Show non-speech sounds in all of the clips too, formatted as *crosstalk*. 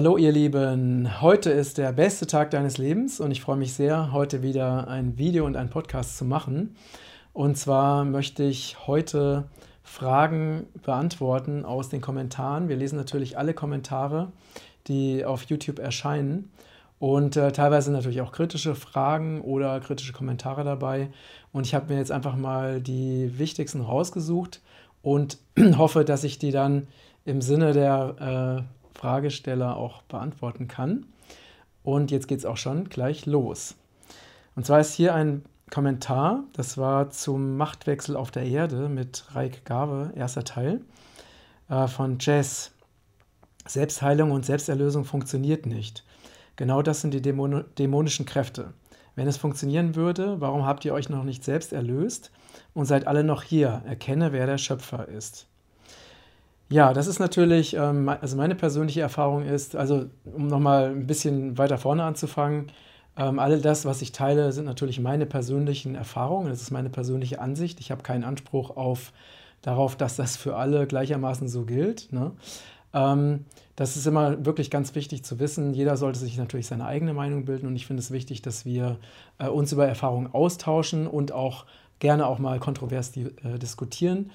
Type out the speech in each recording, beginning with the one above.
Hallo ihr Lieben, heute ist der beste Tag deines Lebens und ich freue mich sehr, heute wieder ein Video und einen Podcast zu machen. Und zwar möchte ich heute Fragen beantworten aus den Kommentaren. Wir lesen natürlich alle Kommentare, die auf YouTube erscheinen und äh, teilweise natürlich auch kritische Fragen oder kritische Kommentare dabei. Und ich habe mir jetzt einfach mal die wichtigsten rausgesucht und *clears throat* hoffe, dass ich die dann im Sinne der äh, Fragesteller auch beantworten kann. Und jetzt geht es auch schon gleich los. Und zwar ist hier ein Kommentar, das war zum Machtwechsel auf der Erde mit Reik Gave, erster Teil, äh, von Jess. Selbstheilung und Selbsterlösung funktioniert nicht. Genau das sind die Dämon dämonischen Kräfte. Wenn es funktionieren würde, warum habt ihr euch noch nicht selbst erlöst und seid alle noch hier? Erkenne, wer der Schöpfer ist. Ja, das ist natürlich, ähm, also meine persönliche Erfahrung ist, also um nochmal ein bisschen weiter vorne anzufangen, ähm, all das, was ich teile, sind natürlich meine persönlichen Erfahrungen, das ist meine persönliche Ansicht. Ich habe keinen Anspruch auf, darauf, dass das für alle gleichermaßen so gilt. Ne? Ähm, das ist immer wirklich ganz wichtig zu wissen. Jeder sollte sich natürlich seine eigene Meinung bilden und ich finde es wichtig, dass wir äh, uns über Erfahrungen austauschen und auch gerne auch mal kontrovers äh, diskutieren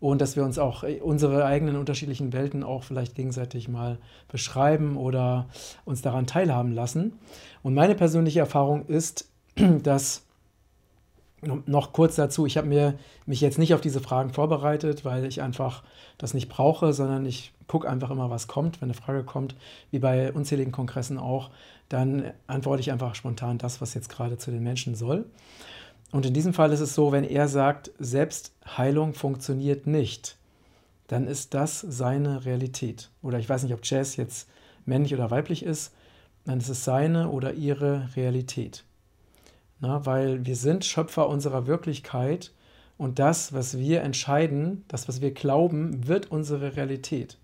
und dass wir uns auch äh, unsere eigenen unterschiedlichen Welten auch vielleicht gegenseitig mal beschreiben oder uns daran teilhaben lassen. Und meine persönliche Erfahrung ist, *clears throat* dass noch kurz dazu, ich habe mich jetzt nicht auf diese Fragen vorbereitet, weil ich einfach das nicht brauche, sondern ich gucke einfach immer, was kommt. Wenn eine Frage kommt, wie bei unzähligen Kongressen auch, dann antworte ich einfach spontan das, was jetzt gerade zu den Menschen soll. Und in diesem Fall ist es so, wenn er sagt, Selbstheilung funktioniert nicht, dann ist das seine Realität. Oder ich weiß nicht, ob Jazz jetzt männlich oder weiblich ist, dann ist es seine oder ihre Realität. Na, weil wir sind Schöpfer unserer Wirklichkeit und das, was wir entscheiden, das, was wir glauben, wird unsere Realität.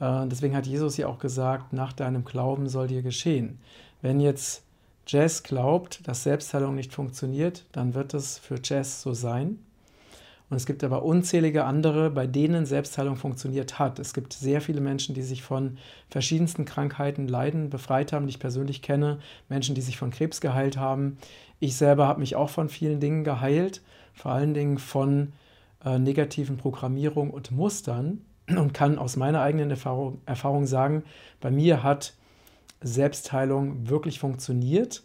Äh, deswegen hat Jesus ja auch gesagt, nach deinem Glauben soll dir geschehen. Wenn jetzt Jazz glaubt, dass Selbstheilung nicht funktioniert, dann wird es für Jazz so sein. Und es gibt aber unzählige andere, bei denen Selbstheilung funktioniert hat. Es gibt sehr viele Menschen, die sich von verschiedensten Krankheiten, Leiden befreit haben, die ich persönlich kenne. Menschen, die sich von Krebs geheilt haben. Ich selber habe mich auch von vielen Dingen geheilt, vor allen Dingen von äh, negativen Programmierungen und Mustern und kann aus meiner eigenen Erfahrung, Erfahrung sagen, bei mir hat Selbstheilung wirklich funktioniert.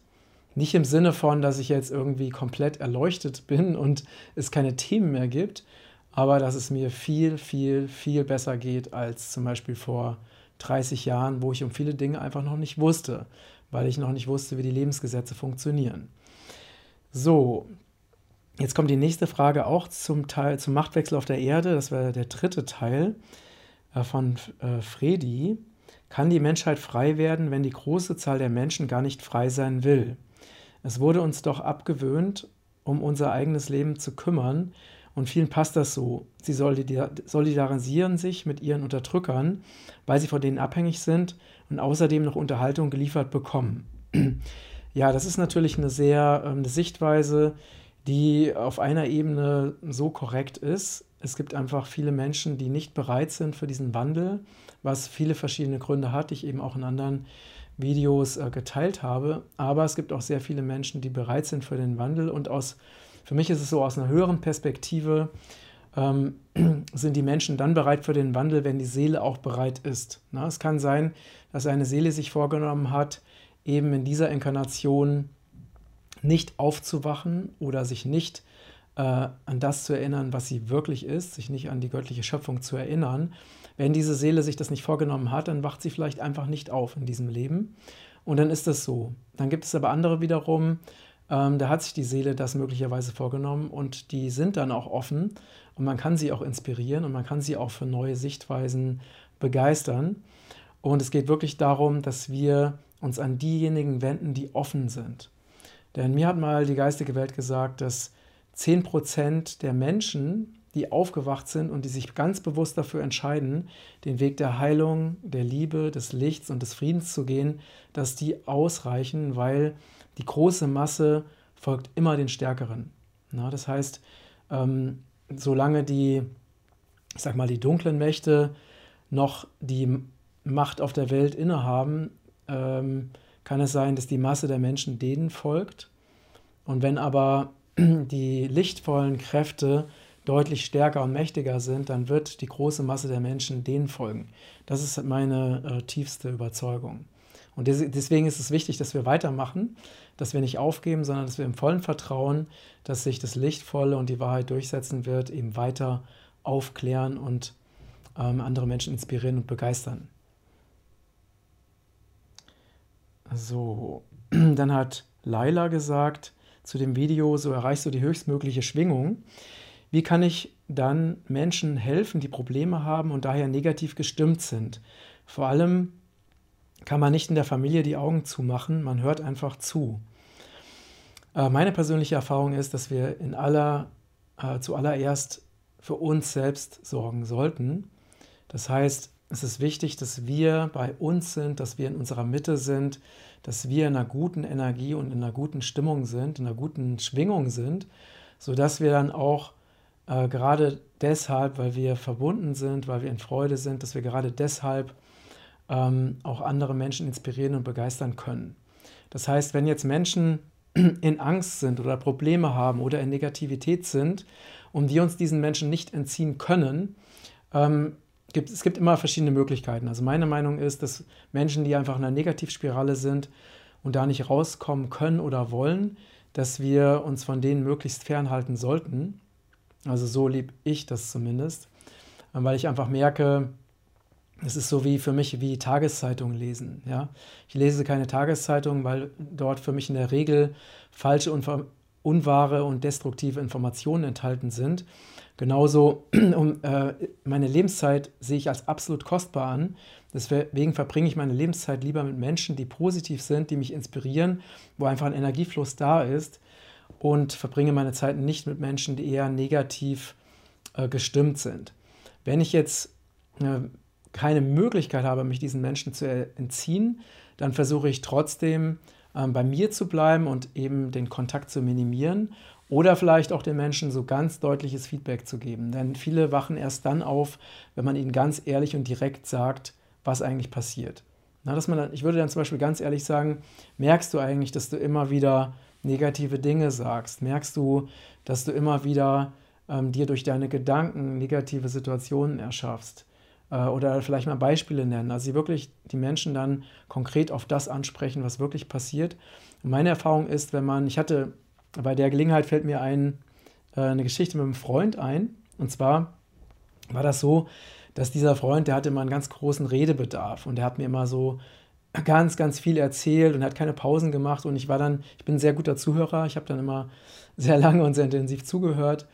Nicht im Sinne von, dass ich jetzt irgendwie komplett erleuchtet bin und es keine Themen mehr gibt, aber dass es mir viel, viel, viel besser geht als zum Beispiel vor 30 Jahren, wo ich um viele Dinge einfach noch nicht wusste, weil ich noch nicht wusste, wie die Lebensgesetze funktionieren. So, jetzt kommt die nächste Frage auch zum Teil zum Machtwechsel auf der Erde. Das wäre der dritte Teil äh, von äh, Fredi. Kann die Menschheit frei werden, wenn die große Zahl der Menschen gar nicht frei sein will? Es wurde uns doch abgewöhnt, um unser eigenes Leben zu kümmern, und vielen passt das so. Sie solidarisieren sich mit ihren Unterdrückern, weil sie von denen abhängig sind und außerdem noch Unterhaltung geliefert bekommen. *clears throat* Ja, das ist natürlich eine sehr ähm, eine Sichtweise, die auf einer Ebene so korrekt ist. Es gibt einfach viele Menschen, die nicht bereit sind für diesen Wandel, was viele verschiedene Gründe hat, die ich eben auch in anderen Videos äh, geteilt habe. Aber es gibt auch sehr viele Menschen, die bereit sind für den Wandel. Und aus, für mich ist es so, aus einer höheren Perspektive ähm, *clears throat* sind die Menschen dann bereit für den Wandel, wenn die Seele auch bereit ist. Na, es kann sein, dass eine Seele sich vorgenommen hat, eben in dieser Inkarnation nicht aufzuwachen oder sich nicht äh, an das zu erinnern, was sie wirklich ist, sich nicht an die göttliche Schöpfung zu erinnern. Wenn diese Seele sich das nicht vorgenommen hat, dann wacht sie vielleicht einfach nicht auf in diesem Leben. Und dann ist das so. Dann gibt es aber andere wiederum, ähm, da hat sich die Seele das möglicherweise vorgenommen und die sind dann auch offen und man kann sie auch inspirieren und man kann sie auch für neue Sichtweisen begeistern. Und es geht wirklich darum, dass wir uns an diejenigen wenden, die offen sind. Denn mir hat mal die geistige Welt gesagt, dass 10% der Menschen, die aufgewacht sind und die sich ganz bewusst dafür entscheiden, den Weg der Heilung, der Liebe, des Lichts und des Friedens zu gehen, dass die ausreichen, weil die große Masse folgt immer den Stärkeren. Na, das heißt, ähm, solange die, ich sag mal, die dunklen Mächte noch die Macht auf der Welt innehaben, ähm, kann es sein, dass die Masse der Menschen denen folgt. Und wenn aber die lichtvollen Kräfte deutlich stärker und mächtiger sind, dann wird die große Masse der Menschen denen folgen. Das ist meine äh, tiefste Überzeugung. Und deswegen ist es wichtig, dass wir weitermachen, dass wir nicht aufgeben, sondern dass wir im vollen Vertrauen, dass sich das Lichtvolle und die Wahrheit durchsetzen wird, eben weiter aufklären und ähm, andere Menschen inspirieren und begeistern. So, *clears throat* dann hat Laila gesagt zu dem Video, so erreichst du die höchstmögliche Schwingung. Wie kann ich dann Menschen helfen, die Probleme haben und daher negativ gestimmt sind? Vor allem kann man nicht in der Familie die Augen zumachen, man hört einfach zu. Äh, meine persönliche Erfahrung ist, dass wir in aller, äh, zuallererst für uns selbst sorgen sollten. Das heißt, es ist wichtig, dass wir bei uns sind, dass wir in unserer Mitte sind, dass wir in einer guten Energie und in einer guten Stimmung sind, in einer guten Schwingung sind, sodass wir dann auch äh, gerade deshalb, weil wir verbunden sind, weil wir in Freude sind, dass wir gerade deshalb ähm, auch andere Menschen inspirieren und begeistern können. Das heißt, wenn jetzt Menschen *clears throat* in Angst sind oder Probleme haben oder in Negativität sind und wir uns diesen Menschen nicht entziehen können, ähm, gibt, es gibt immer verschiedene Möglichkeiten. Also meine Meinung ist, dass Menschen, die einfach in einer Negativspirale sind und da nicht rauskommen können oder wollen, dass wir uns von denen möglichst fernhalten sollten. Also so liebe ich das zumindest, weil ich einfach merke, es ist so wie für mich wie Tageszeitung lesen. Ja? Ich lese keine Tageszeitung, weil dort für mich in der Regel falsche, unwahre und destruktive Informationen enthalten sind. Genauso, *clears throat* um, äh, meine Lebenszeit sehe ich als absolut kostbar an. Deswegen verbringe ich meine Lebenszeit lieber mit Menschen, die positiv sind, die mich inspirieren, wo einfach ein Energiefluss da ist und verbringe meine Zeit nicht mit Menschen, die eher negativ äh, gestimmt sind. Wenn ich jetzt äh, keine Möglichkeit habe, mich diesen Menschen zu entziehen, dann versuche ich trotzdem ähm, bei mir zu bleiben und eben den Kontakt zu minimieren oder vielleicht auch den Menschen so ganz deutliches Feedback zu geben. Denn viele wachen erst dann auf, wenn man ihnen ganz ehrlich und direkt sagt, was eigentlich passiert. Na, dass man dann, ich würde dann zum Beispiel ganz ehrlich sagen, merkst du eigentlich, dass du immer wieder negative Dinge sagst? Merkst du, dass du immer wieder ähm, dir durch deine Gedanken negative Situationen erschaffst? Äh, oder vielleicht mal Beispiele nennen. Also sie wirklich die Menschen dann konkret auf das ansprechen, was wirklich passiert. Und meine Erfahrung ist, wenn man, ich hatte bei der Gelegenheit fällt mir ein, äh, eine Geschichte mit einem Freund ein. Und zwar war das so, dass dieser Freund, der hatte immer einen ganz großen Redebedarf und der hat mir immer so ganz, ganz viel erzählt und hat keine Pausen gemacht. Und ich war dann, ich bin ein sehr guter Zuhörer, ich habe dann immer sehr lange und sehr intensiv zugehört.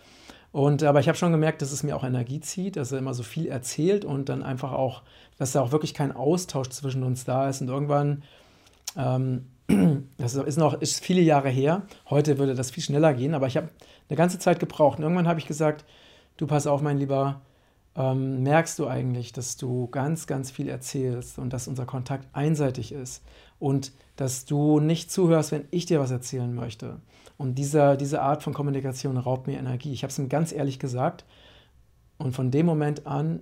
Und aber ich habe schon gemerkt, dass es mir auch Energie zieht, dass er immer so viel erzählt und dann einfach auch, dass da auch wirklich kein Austausch zwischen uns da ist. Und irgendwann ähm, das ist noch ist viele Jahre her. Heute würde das viel schneller gehen, aber ich habe eine ganze Zeit gebraucht. Und irgendwann habe ich gesagt, du pass auf, mein Lieber, ähm, merkst du eigentlich, dass du ganz, ganz viel erzählst und dass unser Kontakt einseitig ist und dass du nicht zuhörst, wenn ich dir was erzählen möchte. Und dieser, diese Art von Kommunikation raubt mir Energie. Ich habe es ihm ganz ehrlich gesagt. Und von dem Moment an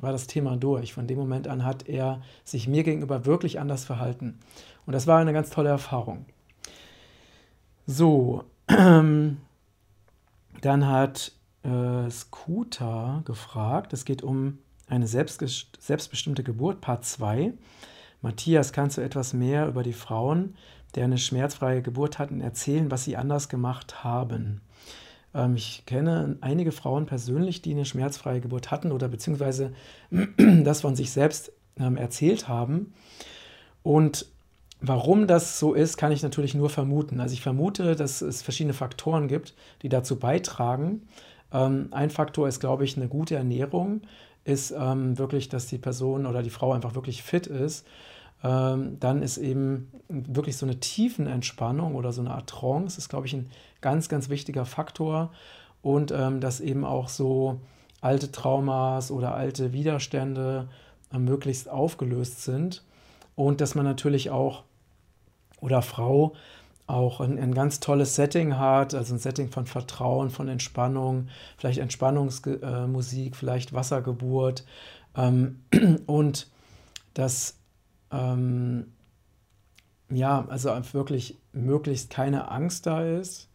war das Thema durch. Von dem Moment an hat er sich mir gegenüber wirklich anders verhalten. Und das war eine ganz tolle Erfahrung. So, ähm, *clears throat* dann hat äh, Scooter gefragt, es geht um eine selbstbestimmte Geburt, Part 2. Matthias, kannst du etwas mehr über die Frauen, die eine schmerzfreie Geburt hatten, erzählen, was sie anders gemacht haben? Ähm, ich kenne einige Frauen persönlich, die eine schmerzfreie Geburt hatten oder beziehungsweise *clears throat* das von sich selbst ähm, erzählt haben. Und warum das so ist, kann ich natürlich nur vermuten. Also ich vermute, dass es verschiedene Faktoren gibt, die dazu beitragen. Ähm, ein Faktor ist, glaube ich, eine gute Ernährung, ist wirklich, dass die Person oder die Frau einfach wirklich fit ist dann ist eben wirklich so eine Tiefenentspannung oder so eine Art Trance, ist, glaube ich, ein ganz, ganz wichtiger Faktor. Und ähm, dass eben auch so alte Traumas oder alte Widerstände äh, möglichst aufgelöst sind. Und dass man natürlich auch oder Frau auch ein, ein, ganz tolles Setting hat, also ein Setting von Vertrauen, von Entspannung, vielleicht Entspannungsmusik, äh, vielleicht Wassergeburt. Ähm, *clears throat* und dass ähm, ja, also wirklich möglichst keine Angst da ist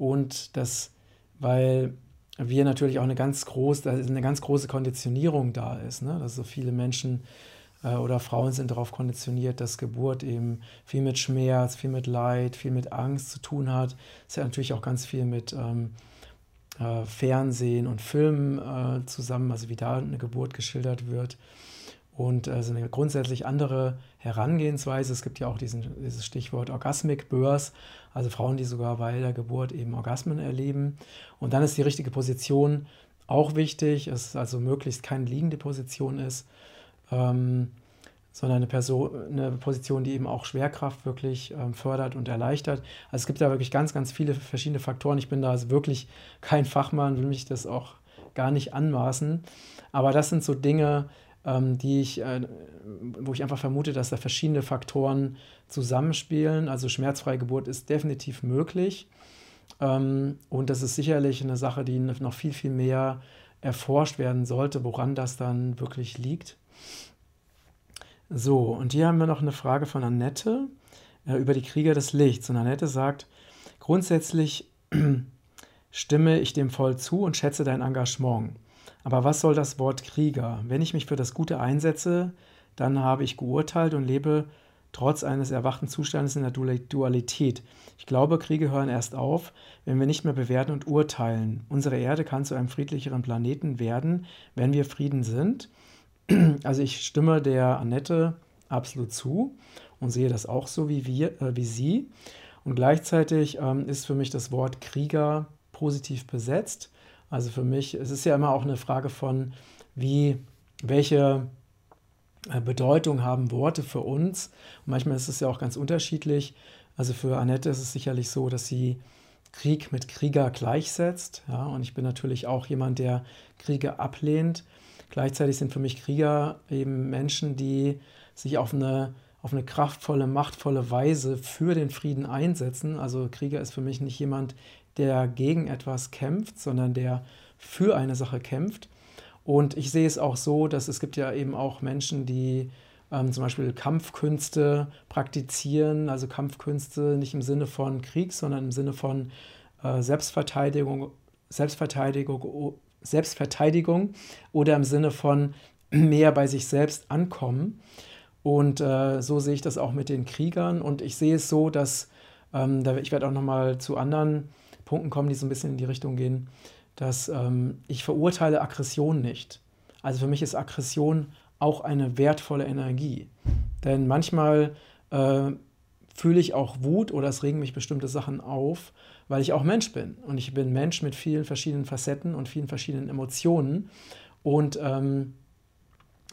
und dass, weil wir natürlich auch eine ganz große, eine ganz große Konditionierung da ist, ne? dass so viele Menschen äh, oder Frauen sind darauf konditioniert, dass Geburt eben viel mit Schmerz, viel mit Leid, viel mit Angst zu tun hat. Es hat natürlich auch ganz viel mit ähm, äh, Fernsehen und Filmen äh, zusammen, also wie da eine Geburt geschildert wird. Und äh, so eine grundsätzlich andere Herangehensweise. Es gibt ja auch diesen, dieses Stichwort Orgasmic Birth, also Frauen, die sogar bei der Geburt eben Orgasmen erleben. Und dann ist die richtige Position auch wichtig, es also möglichst keine liegende Position ist, ähm, sondern eine, Person, eine Position, die eben auch Schwerkraft wirklich ähm, fördert und erleichtert. Also es gibt da wirklich ganz, ganz viele verschiedene Faktoren. Ich bin da also wirklich kein Fachmann, will mich das auch gar nicht anmaßen. Aber das sind so Dinge, die ich, äh, wo ich einfach vermute, dass da verschiedene Faktoren zusammenspielen. Also schmerzfreie Geburt ist definitiv möglich. Ähm, und das ist sicherlich eine Sache, die noch viel, viel mehr erforscht werden sollte, woran das dann wirklich liegt. So, und hier haben wir noch eine Frage von Annette äh, über die Krieger des Lichts. Und Annette sagt, grundsätzlich *clears throat* stimme ich dem voll zu und schätze dein Engagement. Aber was soll das Wort Krieger? Wenn ich mich für das Gute einsetze, dann habe ich geurteilt und lebe trotz eines erwachten Zustandes in der Dualität. Ich glaube, Kriege hören erst auf, wenn wir nicht mehr bewerten und urteilen. Unsere Erde kann zu einem friedlicheren Planeten werden, wenn wir Frieden sind. *clears throat* Also ich stimme der Annette absolut zu und sehe das auch so wie, wir, äh, wie sie. Und gleichzeitig ähm, ist für mich das Wort Krieger positiv besetzt. Also für mich, es ist ja immer auch eine Frage von, wie, welche äh, Bedeutung haben Worte für uns. Und manchmal ist es ja auch ganz unterschiedlich. Also für Annette ist es sicherlich so, dass sie Krieg mit Krieger gleichsetzt. Ja, und ich bin natürlich auch jemand, der Kriege ablehnt. Gleichzeitig sind für mich Krieger eben Menschen, die sich auf eine, auf eine kraftvolle, machtvolle Weise für den Frieden einsetzen. Also Krieger ist für mich nicht jemand, der gegen etwas kämpft, sondern der für eine Sache kämpft. Und ich sehe es auch so, dass es gibt ja eben auch Menschen, die ähm, zum Beispiel Kampfkünste praktizieren, also Kampfkünste nicht im Sinne von Krieg, sondern im Sinne von äh, Selbstverteidigung, Selbstverteidigung, Selbstverteidigung oder im Sinne von *clears throat* mehr bei sich selbst ankommen. Und äh, so sehe ich das auch mit den Kriegern. Und ich sehe es so, dass, ähm, ich werde auch nochmal zu anderen Punkten kommen, die so ein bisschen in die Richtung gehen, dass ähm, ich verurteile Aggression nicht. Also für mich ist Aggression auch eine wertvolle Energie. Denn manchmal äh, fühle ich auch Wut oder es regen mich bestimmte Sachen auf, weil ich auch Mensch bin. Und ich bin Mensch mit vielen verschiedenen Facetten und vielen verschiedenen Emotionen. Und ähm,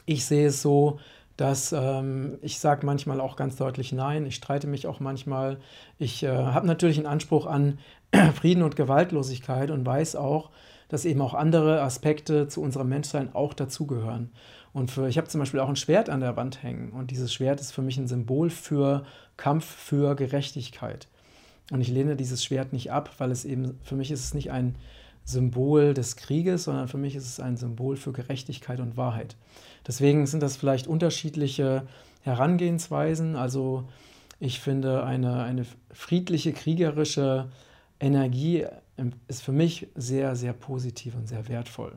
ich sehe es so, dass ähm, ich sage manchmal auch ganz deutlich Nein, ich streite mich auch manchmal. Ich äh, habe natürlich einen Anspruch an *clears throat* Frieden und Gewaltlosigkeit und weiß auch, dass eben auch andere Aspekte zu unserem Menschsein auch dazugehören. Und für, ich habe zum Beispiel auch ein Schwert an der Wand hängen und dieses Schwert ist für mich ein Symbol für Kampf für Gerechtigkeit. Und ich lehne dieses Schwert nicht ab, weil es eben, für mich ist es nicht ein Symbol des Krieges, sondern für mich ist es ein Symbol für Gerechtigkeit und Wahrheit. Deswegen sind das vielleicht unterschiedliche Herangehensweisen. Also ich finde, eine, eine friedliche, kriegerische Energie ähm, ist für mich sehr, sehr positiv und sehr wertvoll.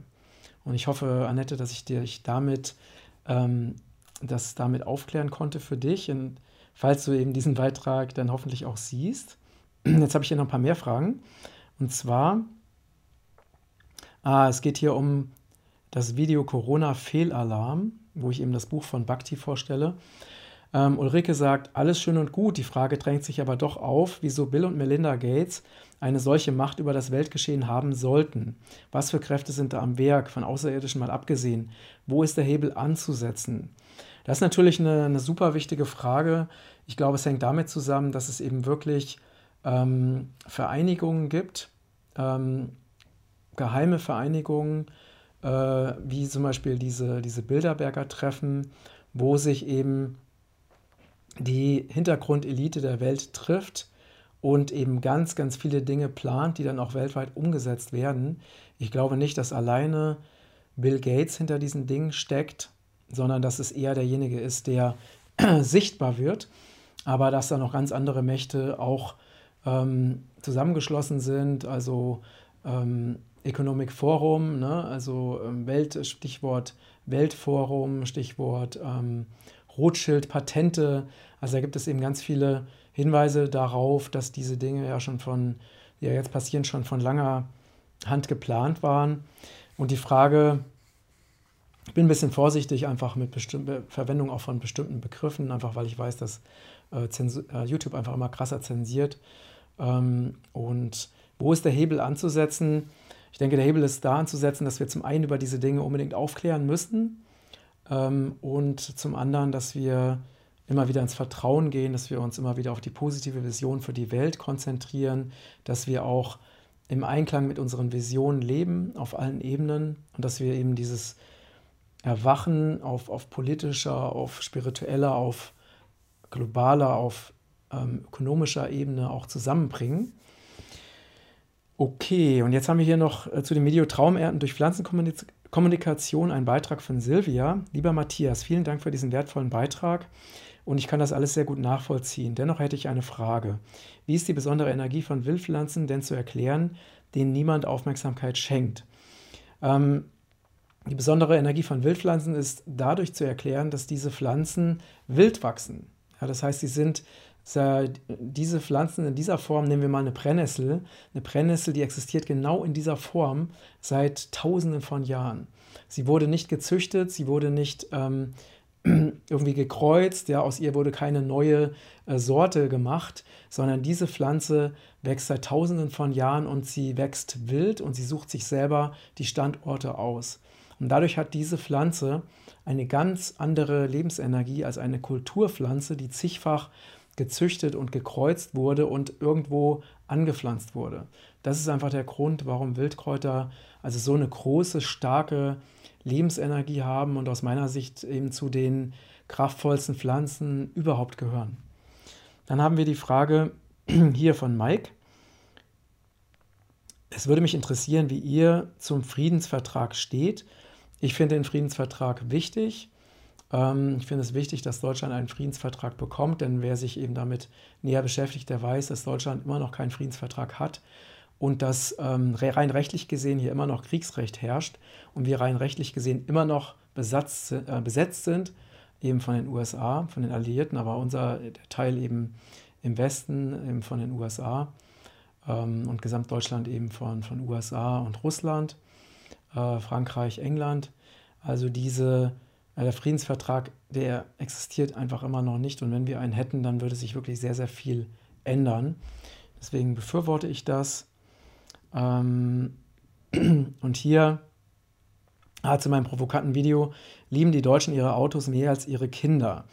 Und ich hoffe, Annette, dass ich dich damit, ähm, das damit aufklären konnte für dich. Und falls du eben diesen Beitrag dann hoffentlich auch siehst. Jetzt habe ich hier noch ein paar mehr Fragen. Und zwar Ah, es geht hier um das Video Corona-Fehlalarm, wo ich eben das Buch von Bhakti vorstelle. Ähm, Ulrike sagt, alles schön und gut, die Frage drängt sich aber doch auf, wieso Bill und Melinda Gates eine solche Macht über das Weltgeschehen haben sollten. Was für Kräfte sind da am Werk, von Außerirdischen mal abgesehen? Wo ist der Hebel anzusetzen? Das ist natürlich eine, eine super wichtige Frage. Ich glaube, es hängt damit zusammen, dass es eben wirklich ähm, Vereinigungen gibt, ähm, geheime Vereinigungen, äh, wie zum Beispiel diese, diese Bilderberger Treffen, wo sich eben die Hintergrundelite der Welt trifft und eben ganz, ganz viele Dinge plant, die dann auch weltweit umgesetzt werden. Ich glaube nicht, dass alleine Bill Gates hinter diesen Dingen steckt, sondern dass es eher derjenige ist, der *clears throat* sichtbar wird, aber dass da noch ganz andere Mächte auch ähm, zusammengeschlossen sind, also ähm, Economic Forum, ne? also ähm, Welt, Stichwort Weltforum, Stichwort ähm, Rothschild, Patente. Also da gibt es eben ganz viele Hinweise darauf, dass diese Dinge ja schon von, die ja jetzt passieren, schon von langer Hand geplant waren. Und die Frage, ich bin ein bisschen vorsichtig einfach mit bestimmter Verwendung auch von bestimmten Begriffen, einfach weil ich weiß, dass äh, äh, YouTube einfach immer krasser zensiert. Ähm, und wo ist der Hebel anzusetzen? Ich denke, der Hebel ist da anzusetzen, dass wir zum einen über diese Dinge unbedingt aufklären müssen ähm, und zum anderen, dass wir immer wieder ins Vertrauen gehen, dass wir uns immer wieder auf die positive Vision für die Welt konzentrieren, dass wir auch im Einklang mit unseren Visionen leben auf allen Ebenen und dass wir eben dieses Erwachen auf, auf politischer, auf spiritueller, auf globaler, auf ähm, ökonomischer Ebene auch zusammenbringen. Okay, und jetzt haben wir hier noch äh, zu dem Video Traumernten durch Pflanzenkommunikation einen Beitrag von Silvia. Lieber Matthias, vielen Dank für diesen wertvollen Beitrag und ich kann das alles sehr gut nachvollziehen. Dennoch hätte ich eine Frage. Wie ist die besondere Energie von Wildpflanzen denn zu erklären, denen niemand Aufmerksamkeit schenkt? Ähm, die besondere Energie von Wildpflanzen ist dadurch zu erklären, dass diese Pflanzen wild wachsen. Ja, das heißt, sie sind diese Pflanzen in dieser Form, nehmen wir mal eine Brennnessel. Eine Brennnessel, die existiert genau in dieser Form seit Tausenden von Jahren. Sie wurde nicht gezüchtet, sie wurde nicht ähm, *clears throat* irgendwie gekreuzt, ja, aus ihr wurde keine neue äh, Sorte gemacht, sondern diese Pflanze wächst seit Tausenden von Jahren und sie wächst wild und sie sucht sich selber die Standorte aus. Und dadurch hat diese Pflanze eine ganz andere Lebensenergie als eine Kulturpflanze, die zigfach gezüchtet und gekreuzt wurde und irgendwo angepflanzt wurde. Das ist einfach der Grund, warum Wildkräuter also so eine große, starke Lebensenergie haben und aus meiner Sicht eben zu den kraftvollsten Pflanzen überhaupt gehören. Dann haben wir die Frage *clears throat* hier von Mike. Es würde mich interessieren, wie ihr zum Friedensvertrag steht. Ich finde den Friedensvertrag wichtig. Ähm, ich finde es wichtig, dass Deutschland einen Friedensvertrag bekommt, denn wer sich eben damit näher beschäftigt, der weiß, dass Deutschland immer noch keinen Friedensvertrag hat und dass ähm, rein rechtlich gesehen hier immer noch Kriegsrecht herrscht und wir rein rechtlich gesehen immer noch besatz, äh, besetzt sind, eben von den USA, von den Alliierten, aber unser Teil eben im Westen eben von den USA ähm, und Gesamtdeutschland eben von, von USA und Russland, äh, Frankreich, England. Also diese der Friedensvertrag, der existiert einfach immer noch nicht. Und wenn wir einen hätten, dann würde sich wirklich sehr, sehr viel ändern. Deswegen befürworte ich das. Ähm, *clears throat* und hier ah, zu meinem provokanten Video, lieben die Deutschen ihre Autos mehr als ihre Kinder.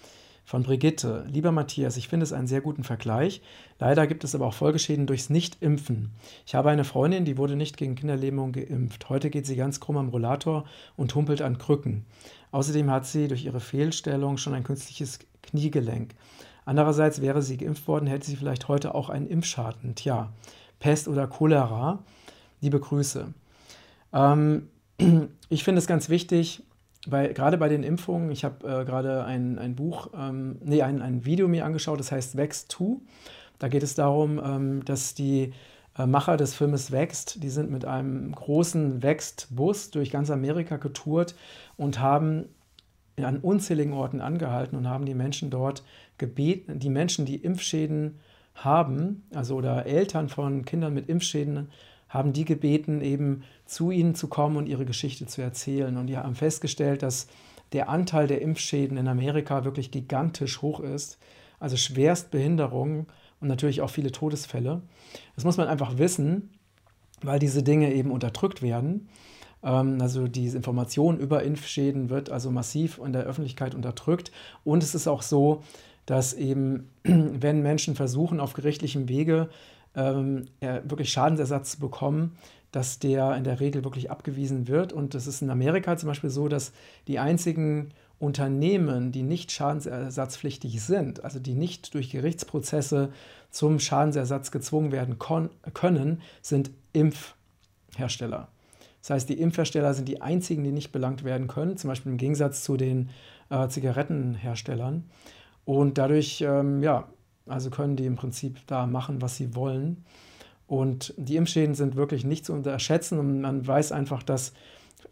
Von Brigitte. Lieber Matthias, ich finde es einen sehr guten Vergleich. Leider gibt es aber auch Folgeschäden durchs Nicht-Impfen. Ich habe eine Freundin, die wurde nicht gegen Kinderlähmung geimpft. Heute geht sie ganz krumm am Rollator und humpelt an Krücken. Außerdem hat sie durch ihre Fehlstellung schon ein künstliches Kniegelenk. Andererseits wäre sie geimpft worden, hätte sie vielleicht heute auch einen Impfschaden. Tja, Pest oder Cholera. Liebe Grüße. Ähm, *clears throat* ich finde es ganz wichtig, weil gerade bei den Impfungen, ich habe äh, gerade ein, ein Buch, ähm, nee, ein, ein Video mir angeschaut, das heißt Vex 2. Da geht es darum, ähm, dass die Macher des Filmes Wächst, die sind mit einem großen Wächst-Bus durch ganz Amerika getourt und haben an unzähligen Orten angehalten und haben die Menschen dort gebeten, die Menschen, die Impfschäden haben, also oder Eltern von Kindern mit Impfschäden, haben die gebeten, eben zu ihnen zu kommen und ihre Geschichte zu erzählen. Und die haben festgestellt, dass der Anteil der Impfschäden in Amerika wirklich gigantisch hoch ist. Also Schwerstbehinderungen und natürlich auch viele Todesfälle. Das muss man einfach wissen, weil diese Dinge eben unterdrückt werden. Ähm, also diese Information über Impfschäden wird also massiv in der Öffentlichkeit unterdrückt. Und es ist auch so, dass eben, *clears throat* wenn Menschen versuchen, auf gerichtlichem Wege ähm, wirklich Schadensersatz zu bekommen, dass der in der Regel wirklich abgewiesen wird. Und das ist in Amerika zum Beispiel so, dass die einzigen Unternehmen, die nicht schadensersatzpflichtig sind, also die nicht durch Gerichtsprozesse zum Schadensersatz gezwungen werden können, sind Impfhersteller. Das heißt, die Impfhersteller sind die einzigen, die nicht belangt werden können, zum Beispiel im Gegensatz zu den äh, Zigarettenherstellern. Und dadurch, ähm, ja, also können die im Prinzip da machen, was sie wollen. Und die Impfschäden sind wirklich nicht zu unterschätzen und man weiß einfach, dass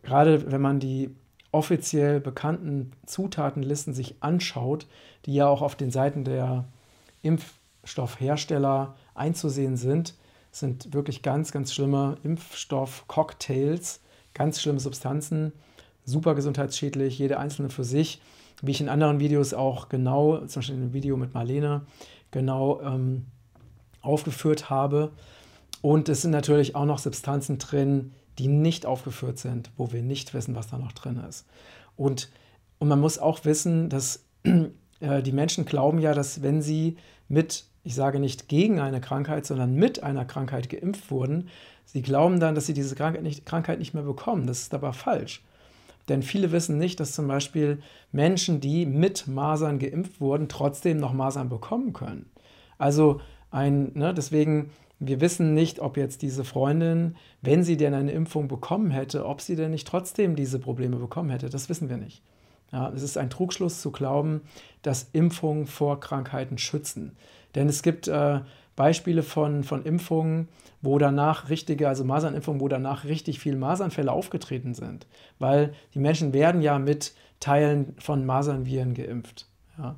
gerade wenn man die offiziell bekannten Zutatenlisten sich anschaut, die ja auch auf den Seiten der Impfstoffhersteller einzusehen sind, sind wirklich ganz, ganz schlimme Impfstoff-Cocktails, ganz schlimme Substanzen, super gesundheitsschädlich, jede einzelne für sich, wie ich in anderen Videos auch genau, zum Beispiel in dem Video mit Marlene, genau ähm, aufgeführt habe. Und es sind natürlich auch noch Substanzen drin, die nicht aufgeführt sind, wo wir nicht wissen, was da noch drin ist. Und, und man muss auch wissen, dass *clears throat* äh, die Menschen glauben ja, dass wenn sie mit, ich sage nicht gegen eine Krankheit, sondern mit einer Krankheit geimpft wurden, sie glauben dann, dass sie diese Krankheit nicht, Krankheit nicht mehr bekommen. Das ist aber falsch. Denn viele wissen nicht, dass zum Beispiel Menschen, die mit Masern geimpft wurden, trotzdem noch Masern bekommen können. Also ein, ne, deswegen wir wissen nicht, ob jetzt diese Freundin, wenn sie denn eine Impfung bekommen hätte, ob sie denn nicht trotzdem diese Probleme bekommen hätte. Das wissen wir nicht. Ja, es ist ein Trugschluss zu glauben, dass Impfungen vor Krankheiten schützen. Denn es gibt äh, Beispiele von, von Impfungen, wo danach richtige, also Masernimpfungen, wo danach richtig viele Masernfälle aufgetreten sind. Weil die Menschen werden ja mit Teilen von Masernviren geimpft. Ja.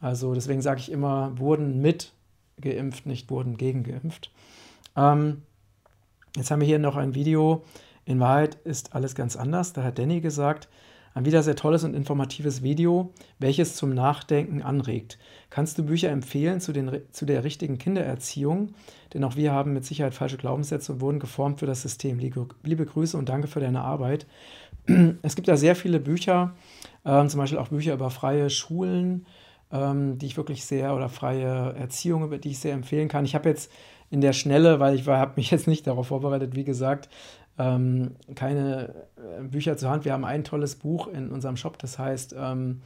Also deswegen sage ich immer, wurden mit geimpft, nicht wurden gegengeimpft. Ähm, jetzt haben wir hier noch ein Video. In Wahrheit ist alles ganz anders. Da hat Danny gesagt, ein wieder sehr tolles und informatives Video, welches zum Nachdenken anregt. Kannst du Bücher empfehlen zu, den, zu der richtigen Kindererziehung? Denn auch wir haben mit Sicherheit falsche Glaubenssätze und wurden geformt für das System. Liebe, liebe Grüße und danke für deine Arbeit. *clears throat* Es gibt da sehr viele Bücher, äh, zum Beispiel auch Bücher über freie Schulen, ähm, die ich wirklich sehr, oder freie Erziehung, die ich sehr empfehlen kann. Ich habe jetzt in der Schnelle, weil ich habe mich *laughs* jetzt nicht darauf vorbereitet, wie gesagt, ähm, keine äh, Bücher zur Hand. Wir haben ein tolles Buch in unserem Shop, das heißt ähm,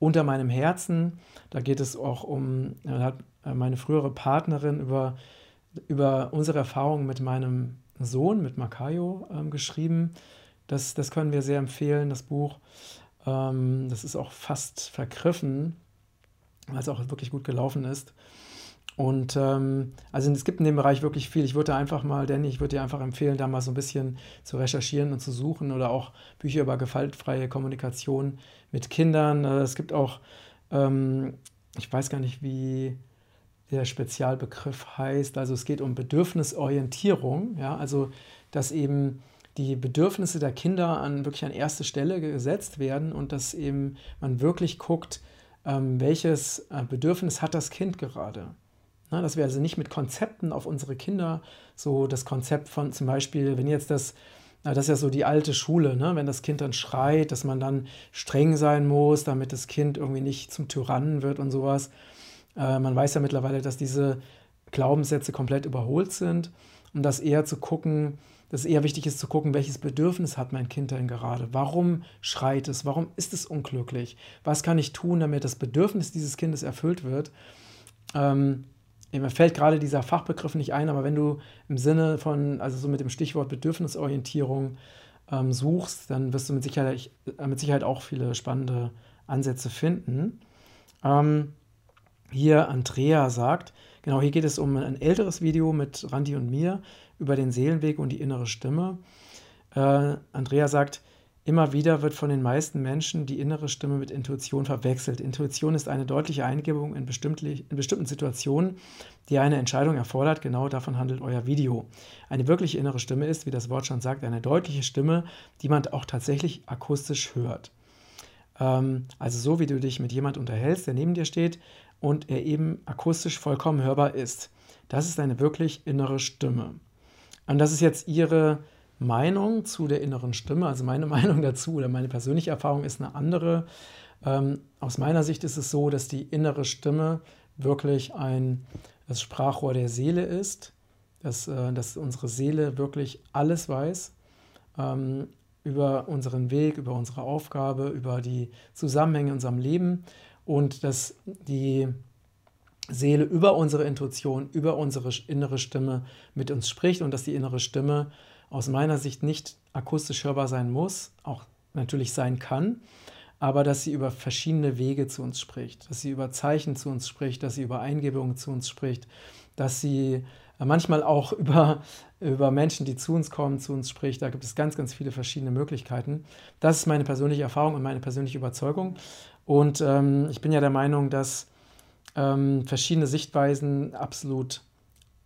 Unter meinem Herzen. Da geht es auch um, hat äh, meine frühere Partnerin über, über unsere Erfahrungen mit meinem Sohn, mit Makayo, ähm, geschrieben. Das, das können wir sehr empfehlen, das Buch. Ähm, das ist auch fast vergriffen weil es auch wirklich gut gelaufen ist. Und ähm, also es gibt in dem Bereich wirklich viel. Ich würde einfach mal, Danny, ich würde dir einfach empfehlen, da mal so ein bisschen zu recherchieren und zu suchen oder auch Bücher über gewaltfreie Kommunikation mit Kindern. Äh, es gibt auch, ähm, ich weiß gar nicht, wie der Spezialbegriff heißt. Also es geht um Bedürfnisorientierung, ja, also dass eben die Bedürfnisse der Kinder an wirklich an erste Stelle gesetzt werden und dass eben man wirklich guckt, ähm, welches äh, Bedürfnis hat das Kind gerade. Na, dass wir also nicht mit Konzepten auf unsere Kinder, so das Konzept von zum Beispiel, wenn jetzt das, das ist ja so die alte Schule, ne? wenn das Kind dann schreit, dass man dann streng sein muss, damit das Kind irgendwie nicht zum Tyrannen wird und sowas. Äh, man weiß ja mittlerweile, dass diese Glaubenssätze komplett überholt sind und das eher zu gucken, dass eher wichtig ist zu gucken, welches Bedürfnis hat mein Kind denn gerade? Warum schreit es? Warum ist es unglücklich? Was kann ich tun, damit das Bedürfnis dieses Kindes erfüllt wird? Ähm, mir fällt gerade dieser Fachbegriff nicht ein, aber wenn du im Sinne von, also so mit dem Stichwort Bedürfnisorientierung ähm, suchst, dann wirst du mit Sicherheit, äh, mit Sicherheit auch viele spannende Ansätze finden. Ähm, hier Andrea sagt, genau hier geht es um ein älteres Video mit Randy und mir über den Seelenweg und die innere Stimme. Äh, Andrea sagt, immer wieder wird von den meisten Menschen die innere Stimme mit Intuition verwechselt. Intuition ist eine deutliche Eingebung in, in bestimmten Situationen, die eine Entscheidung erfordert. Genau davon handelt euer Video. Eine wirkliche innere Stimme ist, wie das Wort schon sagt, eine deutliche Stimme, die man auch tatsächlich akustisch hört. Ähm, also so, wie du dich mit jemand unterhältst, der neben dir steht und er eben akustisch vollkommen hörbar ist. Das ist eine wirklich innere Stimme. Und das ist jetzt Ihre Meinung zu der inneren Stimme. Also meine *laughs* Meinung dazu oder meine persönliche Erfahrung ist eine andere. Ähm, aus meiner Sicht ist es so, dass die innere Stimme wirklich ein das Sprachrohr der Seele ist, dass, äh, dass unsere Seele wirklich alles weiß ähm, über unseren Weg, über unsere Aufgabe, über die Zusammenhänge in unserem Leben und dass die Seele über unsere Intuition, über unsere innere Stimme mit uns spricht und dass die innere Stimme aus meiner Sicht nicht akustisch hörbar sein muss, auch natürlich sein kann, aber dass sie über verschiedene Wege zu uns spricht, dass sie über Zeichen zu uns spricht, dass sie über Eingebungen zu uns spricht, dass sie manchmal auch *laughs* über, über Menschen, die zu uns kommen, zu uns spricht. Da gibt es ganz, ganz viele verschiedene Möglichkeiten. Das ist meine persönliche Erfahrung und meine persönliche Überzeugung. Und ähm, ich bin ja der Meinung, dass ähm, verschiedene Sichtweisen absolut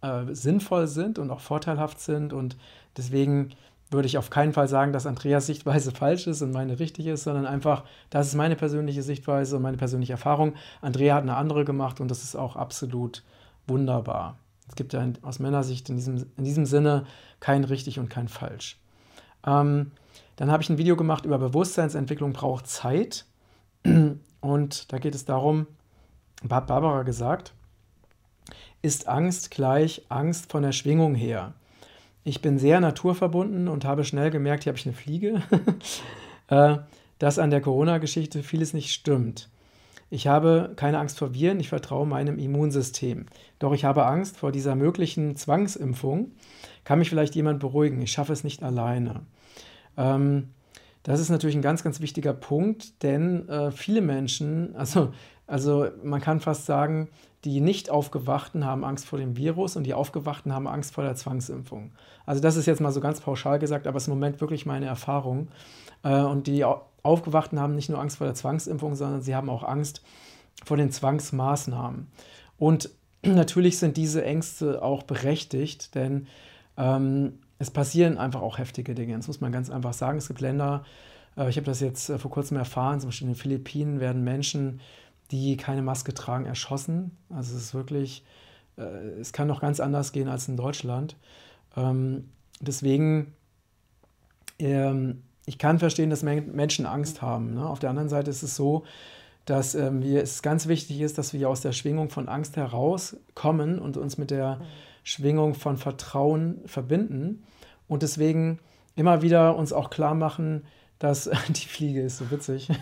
äh, sinnvoll sind und auch vorteilhaft sind. Und deswegen würde ich auf keinen Fall sagen, dass Andreas Sichtweise *laughs* falsch ist und meine richtig ist, sondern einfach, das ist meine persönliche Sichtweise und meine persönliche Erfahrung. Andrea hat eine andere gemacht und das ist auch absolut wunderbar. Es gibt ja aus Männersicht in diesem, in diesem Sinne kein richtig und kein falsch. Ähm, dann habe ich ein Video gemacht über Bewusstseinsentwicklung braucht Zeit. Und da geht es darum, hat Barbara gesagt, ist Angst gleich Angst von der Schwingung her. Ich bin sehr naturverbunden und habe schnell gemerkt, hier habe ich eine Fliege, *laughs* äh, dass an der Corona-Geschichte vieles nicht stimmt. Ich habe keine Angst vor Viren, ich vertraue meinem Immunsystem. Doch ich habe Angst vor dieser möglichen Zwangsimpfung. Kann mich vielleicht jemand beruhigen? Ich schaffe es nicht alleine. Ähm, das ist natürlich ein ganz, ganz wichtiger Punkt, denn äh, viele Menschen, also, also man kann fast sagen, die nicht aufgewachten haben Angst vor dem Virus und die aufgewachten haben Angst vor der Zwangsimpfung. Also das ist jetzt mal so ganz pauschal gesagt, aber es ist im Moment wirklich meine Erfahrung. Äh, und die Aufgewachten haben nicht nur Angst vor der Zwangsimpfung, sondern sie haben auch Angst vor den Zwangsmaßnahmen. Und *clears throat* natürlich sind diese Ängste auch berechtigt, denn ähm, es passieren einfach auch heftige Dinge. Das muss man ganz einfach sagen. Es gibt Länder, äh, ich habe das jetzt äh, vor kurzem erfahren, zum Beispiel in den Philippinen werden Menschen, die keine Maske tragen, erschossen. Also es ist wirklich, äh, es kann noch ganz anders gehen als in Deutschland. Ähm, deswegen ähm, ich kann verstehen, dass Menschen Angst haben. Ne? Auf der anderen Seite ist es so, dass ähm, es ganz wichtig ist, dass wir aus der Schwingung von Angst herauskommen und uns mit der Schwingung von Vertrauen verbinden. Und deswegen immer wieder uns auch klar machen, dass *laughs* die Fliege ist so witzig. *laughs*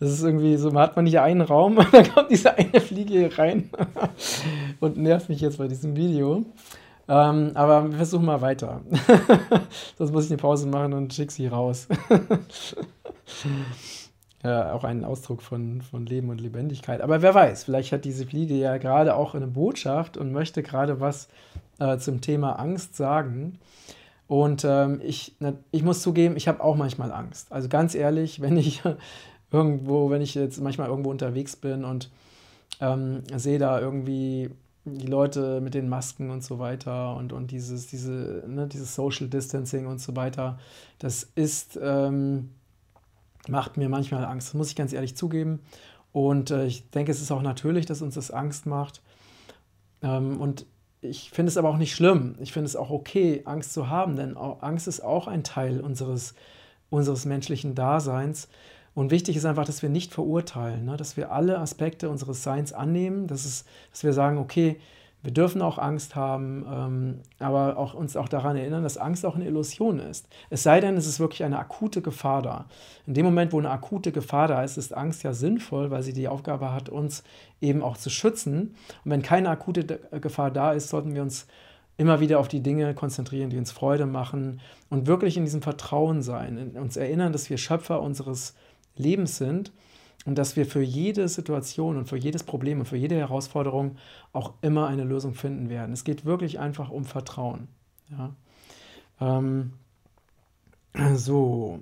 Das ist irgendwie so, man hat man hier einen Raum und *laughs* dann kommt diese eine Fliege hier rein und nervt mich jetzt bei diesem Video. Ähm, aber wir versuchen mal weiter. Sonst muss ich eine Pause machen und schick sie raus. Ja, auch ein Ausdruck von, von Leben und Lebendigkeit. Aber wer weiß, vielleicht hat diese Fliege ja gerade auch eine Botschaft und möchte gerade was äh, zum Thema Angst sagen. Und ähm, ich, na, ich muss zugeben, ich habe auch manchmal Angst. Also ganz ehrlich, *laughs* wenn ich irgendwo, wenn ich jetzt manchmal irgendwo unterwegs bin und ähm, sehe da irgendwie die Leute mit den Masken und so weiter und, und dieses, diese, ne, dieses Social Distancing und so weiter, das ist, ähm, macht mir manchmal Angst, das muss ich ganz ehrlich zugeben. Und äh, ich denke, es ist auch natürlich, dass uns das Angst macht. Ähm, und ich finde es aber auch nicht schlimm. Ich finde es auch okay, Angst zu haben, denn Angst ist auch ein Teil unseres, unseres menschlichen Daseins. Und wichtig ist einfach, dass wir nicht verurteilen, ne? dass wir alle Aspekte unseres Seins annehmen, dass, es, dass wir sagen, okay, wir dürfen auch Angst haben, ähm, aber auch uns auch daran erinnern, dass Angst auch eine Illusion ist. Es sei denn, es ist wirklich eine akute Gefahr da. In dem Moment, wo eine akute Gefahr da ist, ist Angst ja sinnvoll, weil sie die Aufgabe hat, uns eben auch zu schützen. Und wenn keine akute Gefahr da ist, sollten wir uns immer wieder auf die Dinge konzentrieren, die uns Freude machen und wirklich in diesem Vertrauen sein, uns erinnern, dass wir Schöpfer unseres Lebens sind und dass wir für jede Situation und für jedes Problem und für jede Herausforderung auch immer eine Lösung finden werden. Es geht wirklich einfach um Vertrauen. Ja. Ähm, so.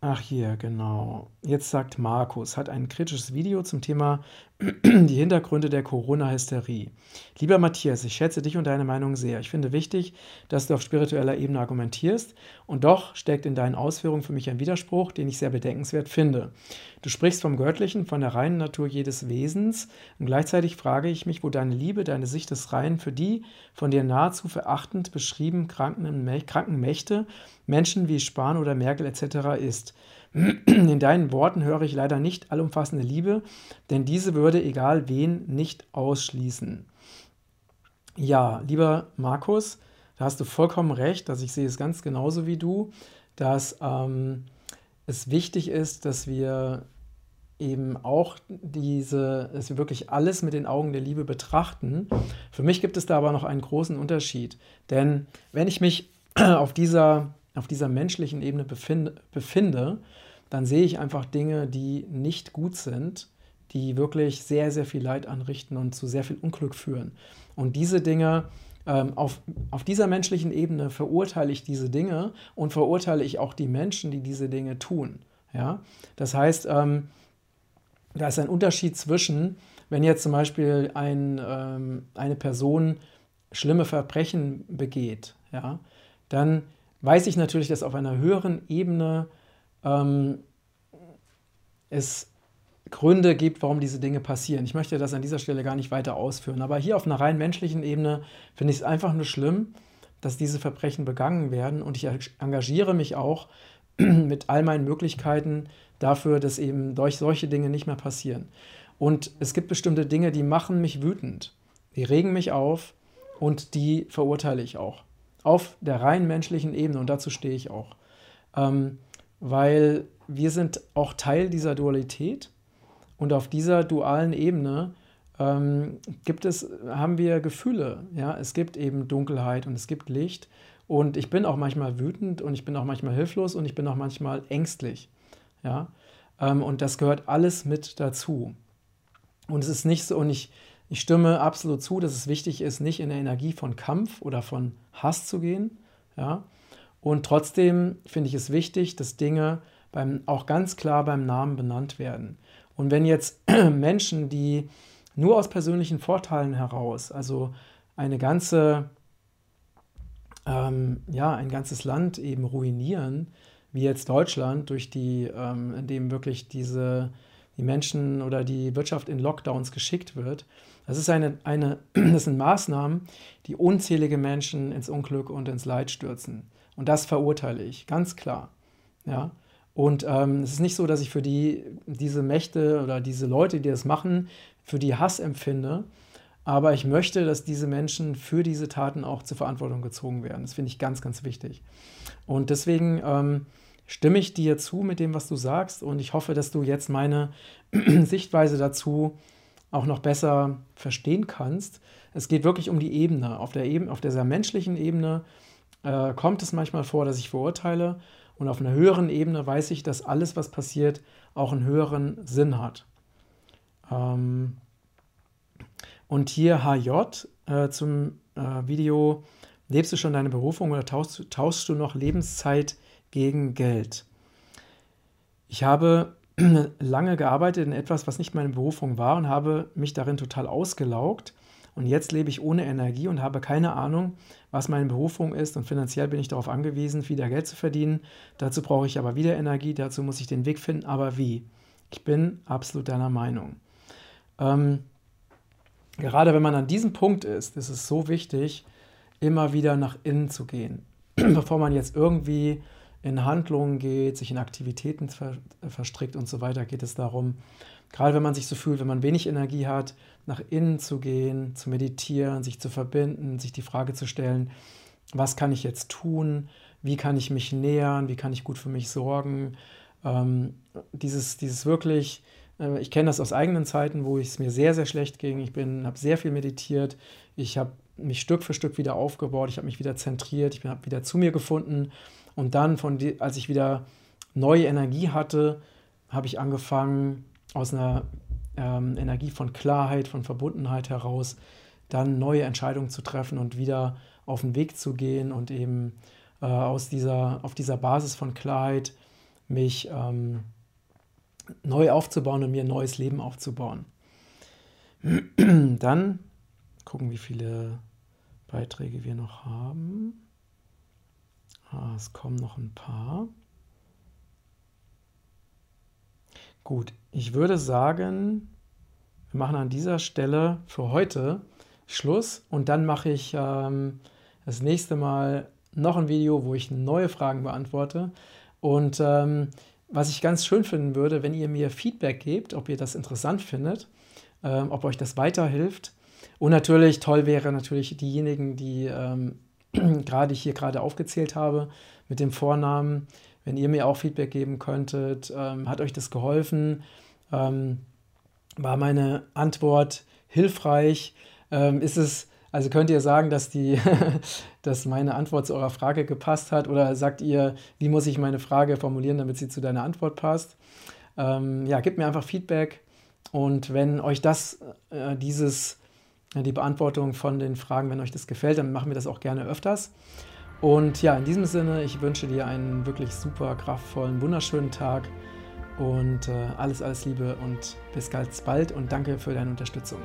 Ach hier, genau. Jetzt sagt Markus, hat ein kritisches Video zum Thema die Hintergründe der Corona-Hysterie. Lieber Matthias, ich schätze dich und deine Meinung sehr. Ich finde wichtig, dass du auf spiritueller Ebene argumentierst und doch steckt in deinen Ausführungen für mich ein Widerspruch, den ich sehr bedenkenswert finde. Du sprichst vom Göttlichen, von der reinen Natur jedes Wesens und gleichzeitig frage ich mich, wo deine Liebe, deine Sicht des Reinen für die von dir nahezu verachtend beschrieben kranken, kranken Mächte, Menschen wie Spahn oder Merkel etc. ist. In deinen Worten höre ich leider nicht allumfassende Liebe, denn diese würde egal wen nicht ausschließen. Ja, lieber Markus, da hast du vollkommen recht, dass ich sehe es ganz genauso wie du, dass ähm, es wichtig ist, dass wir eben auch diese, dass wir wirklich alles mit den Augen der Liebe betrachten. Für mich gibt es da aber noch einen großen Unterschied. Denn wenn ich mich *clears throat* auf dieser, auf dieser menschlichen Ebene befinde, befinde, dann sehe ich einfach Dinge, die nicht gut sind, die wirklich sehr, sehr viel Leid anrichten und zu sehr viel Unglück führen. Und diese Dinge, ähm, auf, auf dieser menschlichen Ebene verurteile ich diese Dinge und verurteile ich auch die Menschen, die diese Dinge tun. Ja? Das heißt, ähm, da ist ein Unterschied zwischen, wenn jetzt zum Beispiel ein, ähm, eine Person schlimme Verbrechen begeht, ja, dann weiß ich natürlich, dass auf einer höheren Ebene ähm, es Gründe gibt, warum diese Dinge passieren. Ich möchte das an dieser Stelle gar nicht weiter ausführen. Aber hier auf einer rein menschlichen Ebene finde ich es einfach nur schlimm, dass diese Verbrechen begangen werden. Und ich engagiere mich auch *clears throat* mit all meinen Möglichkeiten dafür, dass eben solche Dinge nicht mehr passieren. Und es gibt bestimmte Dinge, die machen mich wütend. Die regen mich auf und die verurteile ich auch. Auf der rein menschlichen Ebene und dazu stehe ich auch. Ähm, weil wir sind auch Teil dieser Dualität und auf dieser dualen Ebene ähm, gibt es, haben wir Gefühle. Ja? Es gibt eben Dunkelheit und es gibt Licht. Und ich bin auch manchmal wütend und ich bin auch manchmal hilflos und ich bin auch manchmal ängstlich. Ja? Ähm, und das gehört alles mit dazu. Und es ist nicht so, und ich, ich stimme absolut zu, dass es wichtig ist, nicht in der Energie von Kampf oder von Hass zu gehen. Ja? Und trotzdem finde ich es wichtig, dass Dinge beim, auch ganz klar beim Namen benannt werden. Und wenn jetzt *clears throat* Menschen, die nur aus persönlichen Vorteilen heraus, also eine ganze, ähm, ja, ein ganzes Land eben ruinieren, wie jetzt Deutschland, durch die, ähm, in dem wirklich diese, die Menschen oder die Wirtschaft in Lockdowns geschickt wird. Das ist eine, eine, *clears throat* das sind Maßnahmen, die unzählige Menschen ins Unglück und ins Leid stürzen. Und das verurteile ich, ganz klar. Ja. Und ähm, es ist nicht so, dass ich für die, diese Mächte oder diese Leute, die das machen, für die Hass empfinde. Aber ich möchte, dass diese Menschen für diese Taten auch zur Verantwortung gezogen werden. Das finde ich ganz, ganz wichtig. Und deswegen ähm, stimme ich dir zu mit dem, was du sagst. Und ich hoffe, dass du jetzt meine *clears throat* Sichtweise dazu auch noch besser verstehen kannst. Es geht wirklich um die Ebene. Auf, der Ebene, auf dieser menschlichen Ebene äh, kommt es manchmal vor, dass ich verurteile. Und auf einer höheren Ebene weiß ich, dass alles, was passiert, auch einen höheren Sinn hat. Ähm und hier HJ äh, zum äh, Video, lebst du schon deine Berufung oder tauschst, tauschst du noch Lebenszeit gegen Geld? Ich habe *clears throat* lange gearbeitet in etwas, was nicht meine Berufung war und habe mich darin total ausgelaugt und jetzt lebe ich ohne Energie und habe keine Ahnung, was meine Berufung ist. Und finanziell bin ich darauf angewiesen, wieder Geld zu verdienen. Dazu brauche ich aber wieder Energie. Dazu muss ich den Weg finden. Aber wie? Ich bin absolut deiner Meinung. Ähm, gerade wenn man an diesem Punkt ist, ist es so wichtig, immer wieder nach innen zu gehen. *clears throat* Bevor man jetzt irgendwie in Handlungen geht, sich in Aktivitäten ver verstrickt und so weiter, geht es darum, gerade wenn man sich so fühlt, wenn man wenig Energie hat, nach innen zu gehen, zu meditieren, sich zu verbinden, sich die Frage zu stellen, was kann ich jetzt tun, wie kann ich mich nähern, wie kann ich gut für mich sorgen. Ähm, dieses, dieses wirklich, äh, ich kenne das aus eigenen Zeiten, wo es mir sehr, sehr schlecht ging. Ich habe sehr viel meditiert, ich habe mich Stück für Stück wieder aufgebaut, ich habe mich wieder zentriert, ich habe wieder zu mir gefunden. Und dann, von die, als ich wieder neue Energie hatte, habe ich angefangen, aus einer ähm, Energie von Klarheit, von Verbundenheit heraus, dann neue Entscheidungen zu treffen und wieder auf den Weg zu gehen und eben äh, aus dieser, auf dieser Basis von Klarheit mich ähm, neu aufzubauen und mir ein neues Leben aufzubauen. Dann gucken, wie viele Beiträge wir noch haben. Ah, es kommen noch ein paar. Gut, ich würde sagen, wir machen an dieser Stelle für heute Schluss und dann mache ich ähm, das nächste Mal noch ein Video, wo ich neue Fragen beantworte. Und ähm, was ich ganz schön finden würde, wenn ihr mir Feedback gebt, ob ihr das interessant findet, ähm, ob euch das weiterhilft. Und natürlich toll wäre natürlich diejenigen, die ähm, *clears throat* gerade ich hier gerade aufgezählt habe mit dem Vornamen, wenn ihr mir auch Feedback geben könntet, ähm, hat euch das geholfen? War meine Antwort hilfreich? Ähm, ist es, also könnt ihr sagen, dass, die, *laughs* dass meine Antwort zu eurer Frage gepasst hat? Oder sagt ihr, wie muss ich meine Frage formulieren, damit sie zu deiner Antwort passt? Ähm, ja, gebt mir einfach Feedback. Und wenn euch das, äh, dieses, äh, die Beantwortung von den Fragen, wenn euch das gefällt, dann machen wir das auch gerne öfters. Und ja, in diesem Sinne, ich wünsche dir einen wirklich super kraftvollen, wunderschönen Tag und äh, alles, alles Liebe und bis ganz bald und danke für deine Unterstützung.